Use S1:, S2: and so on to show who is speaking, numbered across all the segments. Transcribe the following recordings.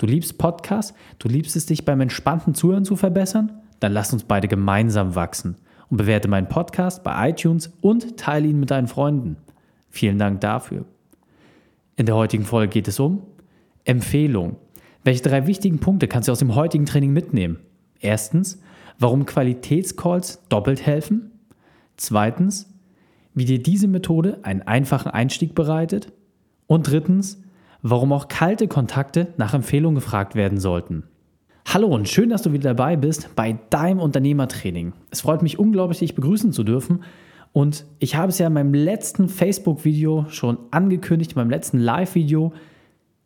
S1: Du liebst Podcasts, du liebst es, dich beim entspannten Zuhören zu verbessern? Dann lass uns beide gemeinsam wachsen und bewerte meinen Podcast bei iTunes und teile ihn mit deinen Freunden. Vielen Dank dafür. In der heutigen Folge geht es um Empfehlung. Welche drei wichtigen Punkte kannst du aus dem heutigen Training mitnehmen? Erstens, warum Qualitätscalls doppelt helfen. Zweitens, wie dir diese Methode einen einfachen Einstieg bereitet. Und drittens, warum auch kalte Kontakte nach Empfehlung gefragt werden sollten. Hallo und schön, dass du wieder dabei bist bei deinem Unternehmertraining. Es freut mich unglaublich, dich begrüßen zu dürfen. Und ich habe es ja in meinem letzten Facebook-Video schon angekündigt, in meinem letzten Live-Video.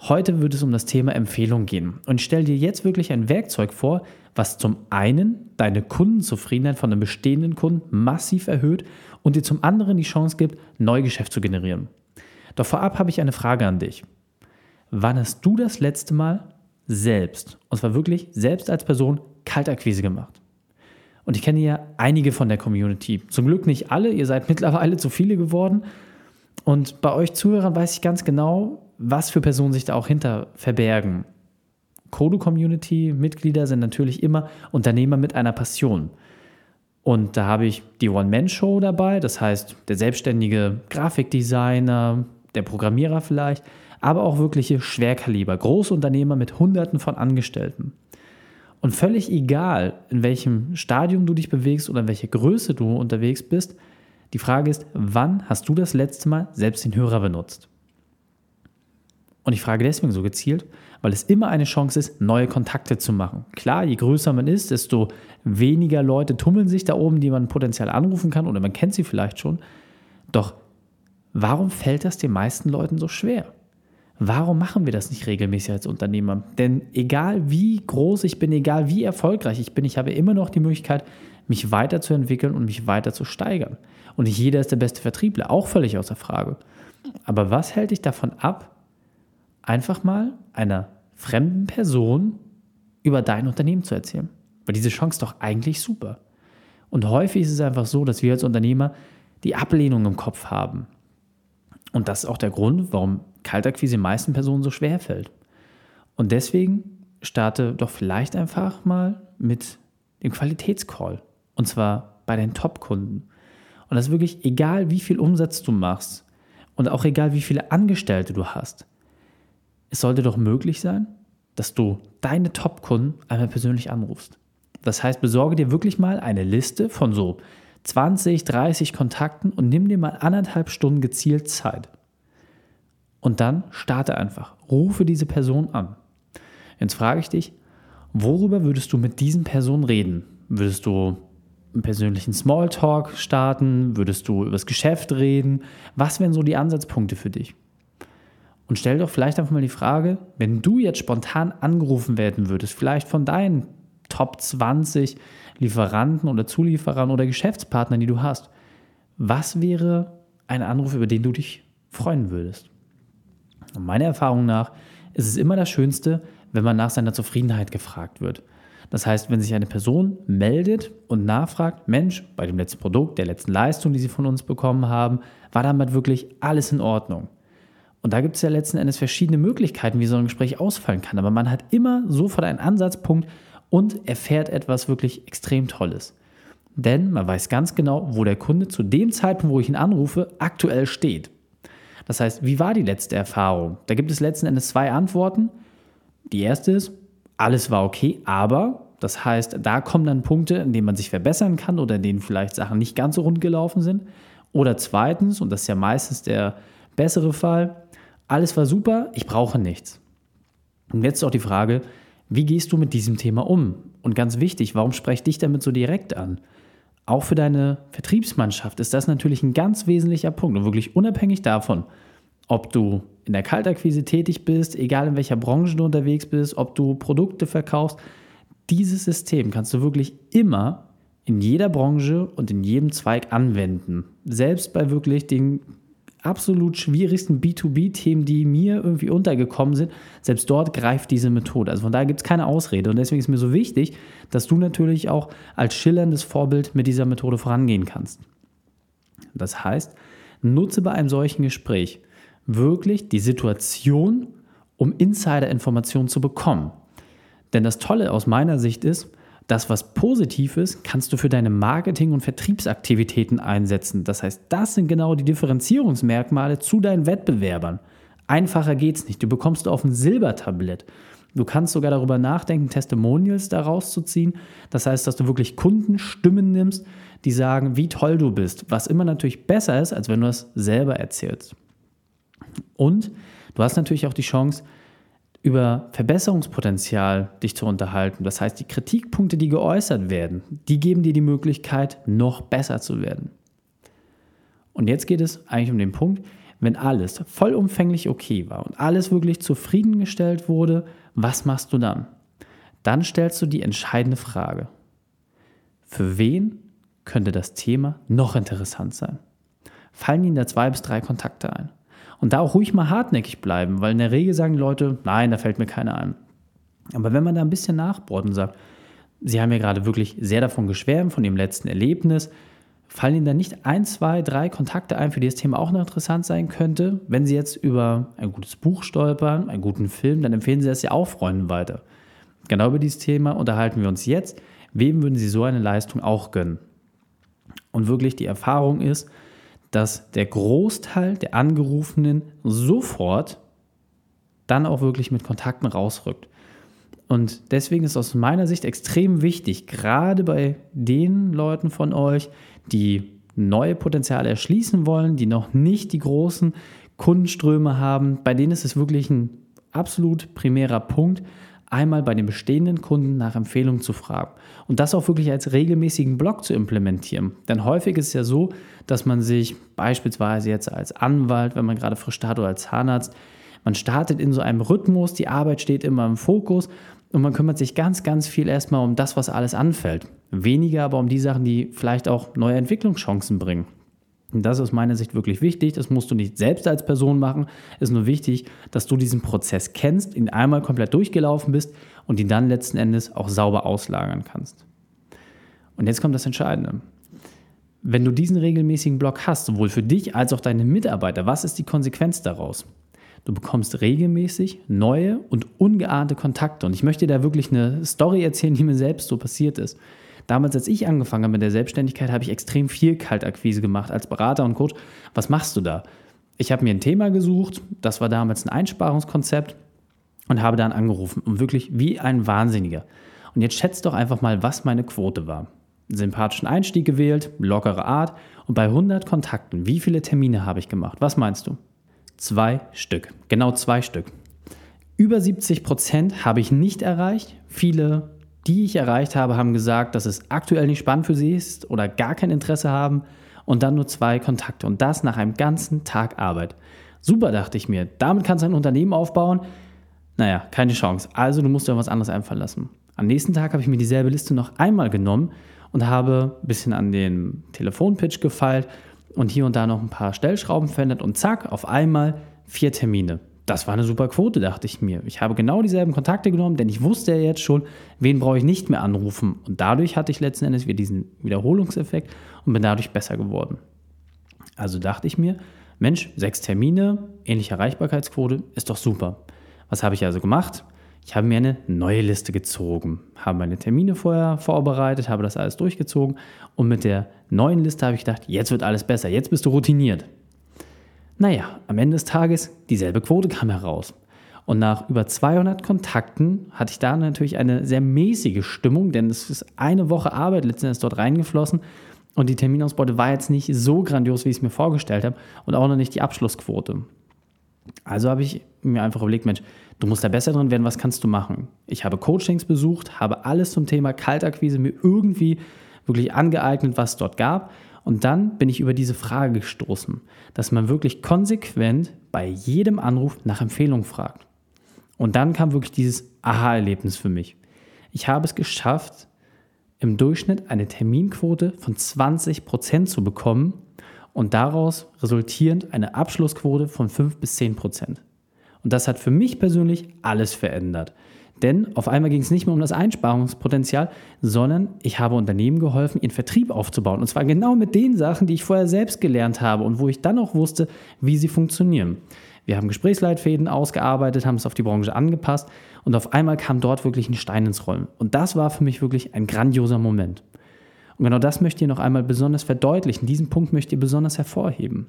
S1: Heute wird es um das Thema Empfehlung gehen. Und ich stelle dir jetzt wirklich ein Werkzeug vor, was zum einen deine Kundenzufriedenheit von einem bestehenden Kunden massiv erhöht und dir zum anderen die Chance gibt, Neugeschäft zu generieren. Doch vorab habe ich eine Frage an dich. Wann hast du das letzte Mal selbst, und zwar wirklich selbst als Person, Kaltakquise gemacht? Und ich kenne ja einige von der Community. Zum Glück nicht alle, ihr seid mittlerweile zu viele geworden. Und bei euch Zuhörern weiß ich ganz genau, was für Personen sich da auch hinter verbergen. Kodo-Community-Mitglieder sind natürlich immer Unternehmer mit einer Passion. Und da habe ich die One-Man-Show dabei, das heißt der selbstständige Grafikdesigner, der Programmierer vielleicht, aber auch wirkliche Schwerkaliber, Großunternehmer mit Hunderten von Angestellten. Und völlig egal, in welchem Stadium du dich bewegst oder in welcher Größe du unterwegs bist, die Frage ist, wann hast du das letzte Mal selbst den Hörer benutzt? Und ich frage deswegen so gezielt, weil es immer eine Chance ist, neue Kontakte zu machen. Klar, je größer man ist, desto weniger Leute tummeln sich da oben, die man potenziell anrufen kann oder man kennt sie vielleicht schon. Doch warum fällt das den meisten Leuten so schwer? Warum machen wir das nicht regelmäßig als Unternehmer? Denn egal wie groß ich bin, egal wie erfolgreich ich bin, ich habe immer noch die Möglichkeit, mich weiterzuentwickeln und mich weiter zu steigern. Und nicht jeder ist der beste Vertriebler, auch völlig außer Frage. Aber was hält dich davon ab, einfach mal einer fremden Person über dein Unternehmen zu erzählen? Weil diese Chance ist doch eigentlich super. Und häufig ist es einfach so, dass wir als Unternehmer die Ablehnung im Kopf haben. Und das ist auch der Grund, warum Kaltakquise den meisten Personen so schwer fällt. Und deswegen starte doch vielleicht einfach mal mit dem Qualitätscall. Und zwar bei deinen Top-Kunden. Und das ist wirklich egal, wie viel Umsatz du machst und auch egal, wie viele Angestellte du hast. Es sollte doch möglich sein, dass du deine Top-Kunden einmal persönlich anrufst. Das heißt, besorge dir wirklich mal eine Liste von so 20, 30 Kontakten und nimm dir mal anderthalb Stunden gezielt Zeit. Und dann starte einfach. Rufe diese Person an. Jetzt frage ich dich, worüber würdest du mit diesen Personen reden? Würdest du einen persönlichen Smalltalk starten? Würdest du über das Geschäft reden? Was wären so die Ansatzpunkte für dich? Und stell doch vielleicht einfach mal die Frage, wenn du jetzt spontan angerufen werden würdest, vielleicht von deinen Top 20 Lieferanten oder Zulieferern oder Geschäftspartnern, die du hast, was wäre ein Anruf, über den du dich freuen würdest? Und meiner Erfahrung nach ist es immer das Schönste, wenn man nach seiner Zufriedenheit gefragt wird. Das heißt, wenn sich eine Person meldet und nachfragt, Mensch, bei dem letzten Produkt, der letzten Leistung, die Sie von uns bekommen haben, war damit wirklich alles in Ordnung. Und da gibt es ja letzten Endes verschiedene Möglichkeiten, wie so ein Gespräch ausfallen kann. Aber man hat immer sofort einen Ansatzpunkt und erfährt etwas wirklich extrem Tolles. Denn man weiß ganz genau, wo der Kunde zu dem Zeitpunkt, wo ich ihn anrufe, aktuell steht. Das heißt, wie war die letzte Erfahrung? Da gibt es letzten Endes zwei Antworten. Die erste ist, alles war okay, aber das heißt, da kommen dann Punkte, in denen man sich verbessern kann oder in denen vielleicht Sachen nicht ganz so rund gelaufen sind. Oder zweitens, und das ist ja meistens der bessere Fall, alles war super, ich brauche nichts. Und jetzt auch die Frage, wie gehst du mit diesem Thema um? Und ganz wichtig, warum spreche ich dich damit so direkt an? Auch für deine Vertriebsmannschaft ist das natürlich ein ganz wesentlicher Punkt und wirklich unabhängig davon, Ob du in der Kaltakquise tätig bist, egal in welcher Branche du unterwegs bist, ob du Produkte verkaufst, dieses System kannst du wirklich immer in jeder Branche und in jedem Zweig anwenden. Selbst bei wirklich den absolut schwierigsten B2B-Themen, die mir irgendwie untergekommen sind, selbst dort greift diese Methode. Also von daher gibt es keine Ausrede. Und deswegen ist mir so wichtig, dass du natürlich auch als schillerndes Vorbild mit dieser Methode vorangehen kannst. Das heißt, nutze bei einem solchen Gespräch wirklich die Situation, um Insider-Informationen zu bekommen. Denn das Tolle aus meiner Sicht ist, das, was positiv ist, kannst du für deine Marketing- und Vertriebsaktivitäten einsetzen. Das heißt, das sind genau die Differenzierungsmerkmale zu deinen Wettbewerbern. Einfacher geht's nicht. Du bekommst auf ein Silbertablett. Du kannst sogar darüber nachdenken, Testimonials daraus zu ziehen. Das heißt, dass du wirklich Kundenstimmen nimmst, die sagen, wie toll du bist. Was immer natürlich besser ist, als wenn du das selber erzählst. Und du hast natürlich auch die Chance, über Verbesserungspotenzial dich zu unterhalten. Das heißt, die Kritikpunkte, die geäußert werden, die geben dir die Möglichkeit, noch besser zu werden. Und jetzt geht es eigentlich um den Punkt, wenn alles vollumfänglich okay war und alles wirklich zufriedengestellt wurde, was machst du dann? Dann stellst du die entscheidende Frage. Für wen könnte das Thema noch interessant sein? Fallen Ihnen da zwei bis drei Kontakte ein? Und da auch ruhig mal hartnäckig bleiben, weil in der Regel sagen die Leute, nein, da fällt mir keiner ein. Aber wenn man da ein bisschen nachbohrt und sagt, Sie haben ja gerade wirklich sehr davon geschwärmt, von Ihrem letzten Erlebnis, fallen Ihnen da nicht ein, zwei, drei Kontakte ein, für die das Thema auch noch interessant sein könnte? Wenn Sie jetzt über ein gutes Buch stolpern, einen guten Film, dann empfehlen Sie das ja auch Freunden weiter. Genau über dieses Thema unterhalten wir uns jetzt. Wem würden Sie so eine Leistung auch gönnen? Und wirklich die Erfahrung ist, dass der Großteil der Angerufenen sofort dann auch wirklich mit Kontakten rausrückt. Und deswegen ist aus meiner Sicht extrem wichtig, gerade bei den Leuten von euch, die neue Potenziale erschließen wollen, die noch nicht die großen Kundenströme haben, bei denen ist es wirklich ein absolut primärer Punkt, einmal bei den bestehenden Kunden nach Empfehlungen zu fragen und das auch wirklich als regelmäßigen Block zu implementieren. Denn häufig ist es ja so, dass man sich beispielsweise jetzt als Anwalt, wenn man gerade frisch startet oder als Zahnarzt, man startet in so einem Rhythmus, die Arbeit steht immer im Fokus und man kümmert sich ganz, ganz viel erstmal um das, was alles anfällt. Weniger aber um die Sachen, die vielleicht auch neue Entwicklungschancen bringen. Und das ist aus meiner Sicht wirklich wichtig. Das musst du nicht selbst als Person machen. Es ist nur wichtig, dass du diesen Prozess kennst, ihn einmal komplett durchgelaufen bist und ihn dann letzten Endes auch sauber auslagern kannst. Und jetzt kommt das Entscheidende. Wenn du diesen regelmäßigen Block hast, sowohl für dich als auch deine Mitarbeiter, was ist die Konsequenz daraus? Du bekommst regelmäßig neue und ungeahnte Kontakte. Und ich möchte dir da wirklich eine Story erzählen, die mir selbst so passiert ist. Damals, als ich angefangen habe mit der Selbstständigkeit, habe ich extrem viel Kaltakquise gemacht als Berater und Coach. Was machst du da? Ich habe mir ein Thema gesucht, das war damals ein Einsparungskonzept und habe dann angerufen und wirklich wie ein Wahnsinniger. Und jetzt schätzt doch einfach mal, was meine Quote war. Sympathischen Einstieg gewählt, lockere Art und bei 100 Kontakten, wie viele Termine habe ich gemacht? Was meinst du? Zwei Stück, genau zwei Stück. Über 70 Prozent habe ich nicht erreicht. Viele die ich erreicht habe, haben gesagt, dass es aktuell nicht spannend für sie ist oder gar kein Interesse haben und dann nur zwei Kontakte und das nach einem ganzen Tag Arbeit. Super, dachte ich mir. Damit kannst du ein Unternehmen aufbauen. Naja, keine Chance. Also du musst dir was anderes einfallen lassen. Am nächsten Tag habe ich mir dieselbe Liste noch einmal genommen und habe ein bisschen an den Telefonpitch gefeilt und hier und da noch ein paar Stellschrauben verändert und zack, auf einmal vier Termine das war eine super Quote, dachte ich mir. Ich habe genau dieselben Kontakte genommen, denn ich wusste ja jetzt schon, wen brauche ich nicht mehr anrufen. Und dadurch hatte ich letzten Endes wieder diesen Wiederholungseffekt und bin dadurch besser geworden. Also dachte ich mir, Mensch, sechs Termine, ähnliche Erreichbarkeitsquote, ist doch super. Was habe ich also gemacht? Ich habe mir eine neue Liste gezogen, habe meine Termine vorher vorbereitet, habe das alles durchgezogen und mit der neuen Liste habe ich gedacht, jetzt wird alles besser, jetzt bist du routiniert. Naja, am Ende des Tages, dieselbe Quote kam heraus. Und nach über 200 Kontakten hatte ich da natürlich eine sehr mäßige Stimmung, denn es ist eine Woche Arbeit letztendlich dort reingeflossen und die Terminausbeute war jetzt nicht so grandios, wie ich es mir vorgestellt habe und auch noch nicht die Abschlussquote. Also habe ich mir einfach überlegt, Mensch, du musst da besser drin werden, was kannst du machen? Ich habe Coachings besucht, habe alles zum Thema Kaltakquise mir irgendwie wirklich angeeignet, was es dort gab Und dann bin ich über diese Frage gestoßen, dass man wirklich konsequent bei jedem Anruf nach Empfehlung fragt. Und dann kam wirklich dieses Aha-Erlebnis für mich. Ich habe es geschafft, im Durchschnitt eine Terminquote von 20% zu bekommen und daraus resultierend eine Abschlussquote von 5 bis 10%. Und das hat für mich persönlich alles verändert. Denn auf einmal ging es nicht mehr um das Einsparungspotenzial, sondern ich habe Unternehmen geholfen, ihren Vertrieb aufzubauen. Und zwar genau mit den Sachen, die ich vorher selbst gelernt habe und wo ich dann auch wusste, wie sie funktionieren. Wir haben Gesprächsleitfäden ausgearbeitet, haben es auf die Branche angepasst und auf einmal kam dort wirklich ein Stein ins Rollen. Und das war für mich wirklich ein grandioser Moment. Und genau das möchte ich noch einmal besonders verdeutlichen. Diesen Punkt möchte ich besonders hervorheben.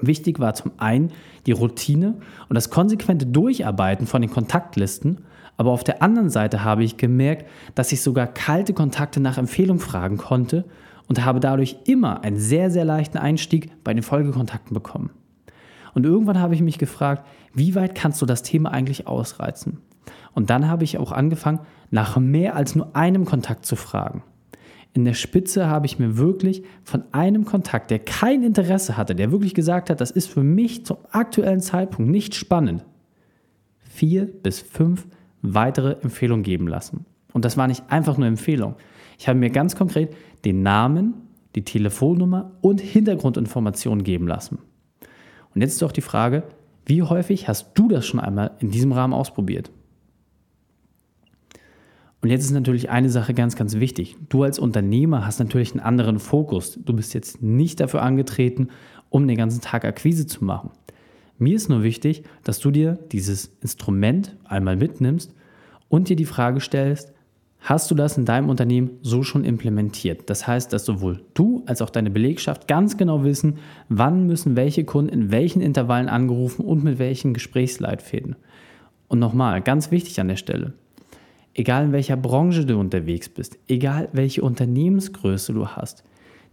S1: Wichtig war zum einen die Routine und das konsequente Durcharbeiten von den Kontaktlisten aber auf der anderen Seite habe ich gemerkt, dass ich sogar kalte Kontakte nach Empfehlung fragen konnte und habe dadurch immer einen sehr, sehr leichten Einstieg bei den Folgekontakten bekommen. Und irgendwann habe ich mich gefragt, wie weit kannst du das Thema eigentlich ausreizen? Und dann habe ich auch angefangen, nach mehr als nur einem Kontakt zu fragen. In der Spitze habe ich mir wirklich von einem Kontakt, der kein Interesse hatte, der wirklich gesagt hat, das ist für mich zum aktuellen Zeitpunkt nicht spannend, vier bis fünf weitere Empfehlungen geben lassen. Und das war nicht einfach nur Empfehlung. Ich habe mir ganz konkret den Namen, die Telefonnummer und Hintergrundinformationen geben lassen. Und jetzt ist doch die Frage, wie häufig hast du das schon einmal in diesem Rahmen ausprobiert? Und jetzt ist natürlich eine Sache ganz, ganz wichtig. Du als Unternehmer hast natürlich einen anderen Fokus. Du bist jetzt nicht dafür angetreten, um den ganzen Tag Akquise zu machen. Mir ist nur wichtig, dass du dir dieses Instrument einmal mitnimmst und dir die Frage stellst, hast du das in deinem Unternehmen so schon implementiert? Das heißt, dass sowohl du als auch deine Belegschaft ganz genau wissen, wann müssen welche Kunden in welchen Intervallen angerufen und mit welchen Gesprächsleitfäden. Und nochmal, ganz wichtig an der Stelle, egal in welcher Branche du unterwegs bist, egal welche Unternehmensgröße du hast,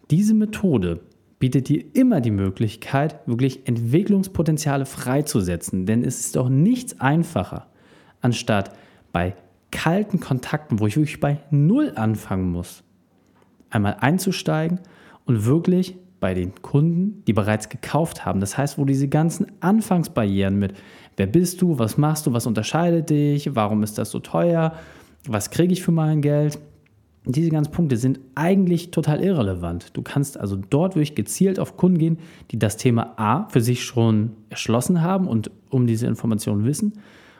S1: diese Methode bietet dir immer die Möglichkeit, wirklich Entwicklungspotenziale freizusetzen. Denn es ist doch nichts einfacher, anstatt bei kalten Kontakten, wo ich wirklich bei Null anfangen muss, einmal einzusteigen und wirklich bei den Kunden, die bereits gekauft haben. Das heißt, wo diese ganzen Anfangsbarrieren mit, wer bist du, was machst du, was unterscheidet dich, warum ist das so teuer, was kriege ich für mein Geld, diese ganzen Punkte sind eigentlich total irrelevant. Du kannst also dort wirklich gezielt auf Kunden gehen, die das Thema A für sich schon erschlossen haben und um diese Informationen wissen.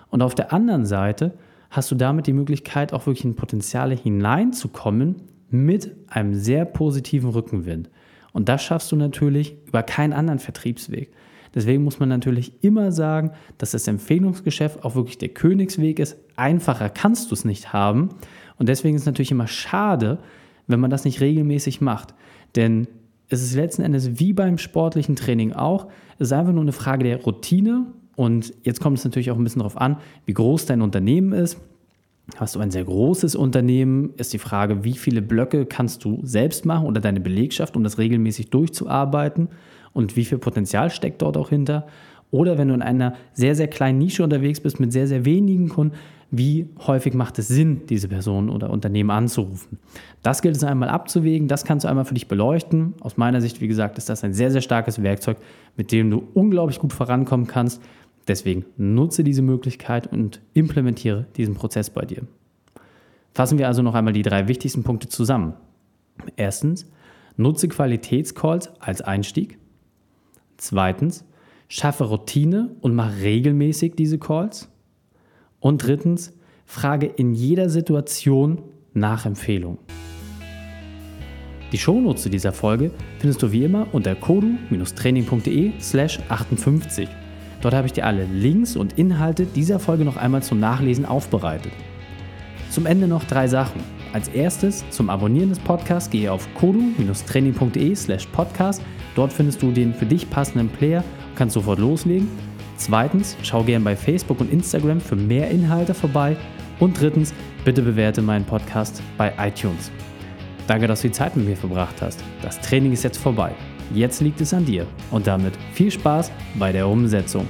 S1: Und auf der anderen Seite hast du damit die Möglichkeit, auch wirklich in Potenziale hineinzukommen mit einem sehr positiven Rückenwind. Und das schaffst du natürlich über keinen anderen Vertriebsweg. Deswegen muss man natürlich immer sagen, dass das Empfehlungsgeschäft auch wirklich der Königsweg ist. Einfacher kannst du es nicht haben. Und deswegen ist es natürlich immer schade, wenn man das nicht regelmäßig macht. Denn es ist letzten Endes wie beim sportlichen Training auch. Es ist einfach nur eine Frage der Routine. Und jetzt kommt es natürlich auch ein bisschen darauf an, wie groß dein Unternehmen ist. Hast du ein sehr großes Unternehmen, ist die Frage, wie viele Blöcke kannst du selbst machen oder deine Belegschaft, um das regelmäßig durchzuarbeiten und wie viel Potenzial steckt dort auch hinter. Oder wenn du in einer sehr, sehr kleinen Nische unterwegs bist mit sehr, sehr wenigen Kunden, wie häufig macht es Sinn, diese Person oder Unternehmen anzurufen. Das gilt es einmal abzuwägen, das kannst du einmal für dich beleuchten. Aus meiner Sicht, wie gesagt, ist das ein sehr, sehr starkes Werkzeug, mit dem du unglaublich gut vorankommen kannst. Deswegen nutze diese Möglichkeit und implementiere diesen Prozess bei dir. Fassen wir also noch einmal die drei wichtigsten Punkte zusammen. Erstens, nutze Qualitätscalls als Einstieg. Zweitens, schaffe Routine und mach regelmäßig diese Calls. Und drittens, frage in jeder Situation nach Empfehlung. Die Shownotes zu dieser Folge findest du wie immer unter kodu-training.de slash 58. Dort habe ich dir alle Links und Inhalte dieser Folge noch einmal zum Nachlesen aufbereitet. Zum Ende noch drei Sachen. Als erstes zum Abonnieren des Podcasts gehe auf kodu-training.de slash podcast. Dort findest du den für dich passenden Player und kannst sofort loslegen. Zweitens, schau gern bei Facebook und Instagram für mehr Inhalte vorbei. Und drittens, bitte bewerte meinen Podcast bei iTunes. Danke, dass du die Zeit mit mir verbracht hast. Das Training ist jetzt vorbei. Jetzt liegt es an dir. Und damit viel Spaß bei der Umsetzung.